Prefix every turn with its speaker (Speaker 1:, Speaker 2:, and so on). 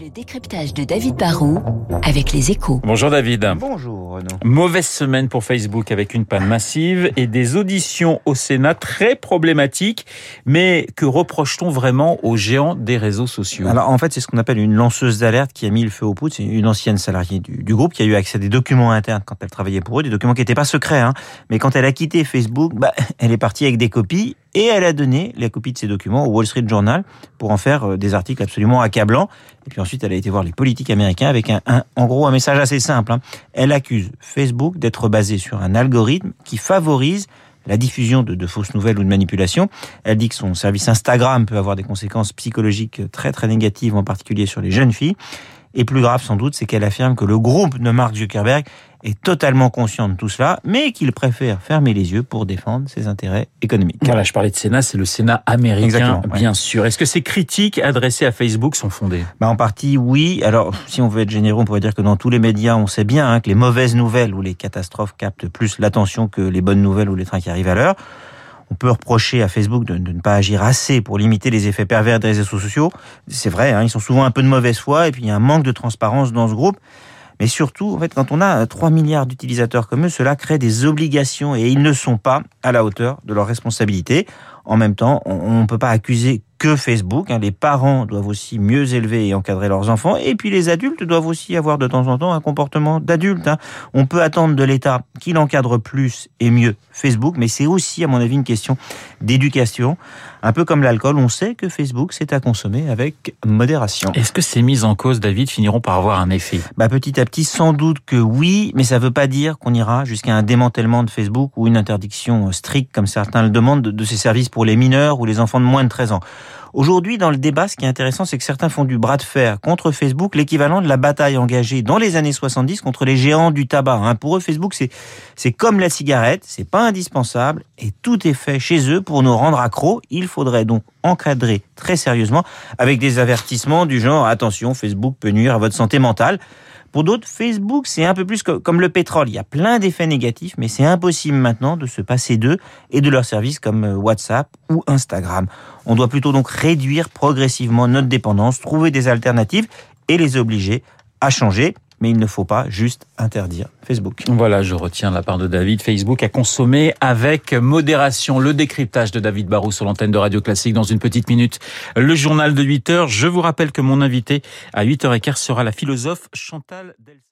Speaker 1: Le décryptage de David Barrault avec les échos.
Speaker 2: Bonjour David.
Speaker 3: Bonjour Renaud.
Speaker 2: Mauvaise semaine pour Facebook avec une panne massive et des auditions au Sénat très problématiques. Mais que reproche-t-on vraiment aux géants des réseaux sociaux?
Speaker 3: Alors en fait, c'est ce qu'on appelle une lanceuse d'alerte qui a mis le feu aux poudres. C'est une ancienne salariée du, du, groupe qui a eu accès à des documents internes quand elle travaillait pour eux, des documents qui n'étaient pas secrets. Hein. Mais quand elle a quitté Facebook, bah, elle est partie avec des copies et elle a donné les copies de ces documents au Wall Street Journal pour en faire des articles absolument accablants. Et puis ensuite, elle a été voir les politiques américains avec un, en gros, un message assez simple. Hein. Elle accuse Facebook d'être basé sur un algorithme qui favorise la diffusion de, de, fausses nouvelles ou de manipulations. Elle dit que son service Instagram peut avoir des conséquences psychologiques très très négatives, en particulier sur les jeunes filles. Et plus grave sans doute, c'est qu'elle affirme que le groupe de Mark Zuckerberg est totalement conscient de tout cela, mais qu'il préfère fermer les yeux pour défendre ses intérêts économiques.
Speaker 2: Voilà, je parlais de Sénat, c'est le Sénat américain,
Speaker 3: Exactement,
Speaker 2: bien
Speaker 3: ouais.
Speaker 2: sûr. Est-ce que ces critiques adressées à Facebook sont fondées?
Speaker 3: Bah En partie, oui. Alors, si on veut être généreux, on pourrait dire que dans tous les médias, on sait bien hein, que les mauvaises nouvelles ou les catastrophes captent plus l'attention que les bonnes nouvelles ou les trains qui arrivent à l'heure. On peut reprocher à Facebook de, de, ne pas agir assez pour limiter les effets pervers des réseaux sociaux. C'est vrai, hein, ils sont souvent un peu de mauvaise foi et puis il y a un manque de transparence dans ce groupe. Mais surtout, en fait, quand on a 3 milliards d'utilisateurs comme eux, cela crée des obligations et ils ne sont pas à la hauteur de leurs responsabilités. En même temps, on ne peut pas accuser que Facebook. Hein. Les parents doivent aussi mieux élever et encadrer leurs enfants. Et puis les adultes doivent aussi avoir de temps en temps un comportement d'adulte. Hein. On peut attendre de l'État qu'il encadre plus et mieux Facebook, mais c'est aussi, à mon avis, une question d'éducation. Un peu comme l'alcool, on sait que Facebook, c'est à consommer avec modération.
Speaker 2: Est-ce que ces mises en cause, David, finiront par avoir un effet?
Speaker 3: Bah, Petit à petit, sans doute que oui, mais ça ne veut pas dire qu'on ira jusqu'à un démantèlement de Facebook ou une interdiction stricte, comme certains le demandent, de, de ces services pour les mineurs ou les enfants de moins de 13 ans. Aujourd'hui, dans le débat, ce qui est intéressant, c'est que certains font du bras de fer contre Facebook, l'équivalent de la bataille engagée dans les années 70 contre les géants du tabac. Hein. Pour eux, Facebook, c'est c'est comme la cigarette, c'est pas indispensable et tout est fait chez eux pour nous rendre accros. Il faudrait donc encadrer très sérieusement avec des avertissements du genre attention, Facebook peut nuire à votre santé mentale. Pour d'autres, Facebook, c'est un peu plus comme le pétrole. Il y a plein d'effets négatifs, mais c'est impossible maintenant de se passer d'eux et de leurs services comme WhatsApp ou Instagram. On doit plutôt donc réduire progressivement notre dépendance, trouver des alternatives et les obliger à changer. Mais il ne faut pas juste interdire Facebook.
Speaker 2: Voilà, je retiens la part de David. Facebook à consommer avec modération. Le décryptage de David Barou sur l'antenne de Radio Classique dans une petite minute. Le journal de 8 heures. Je vous rappelle que mon invité à 8h15 sera la philosophe Chantal Delsa.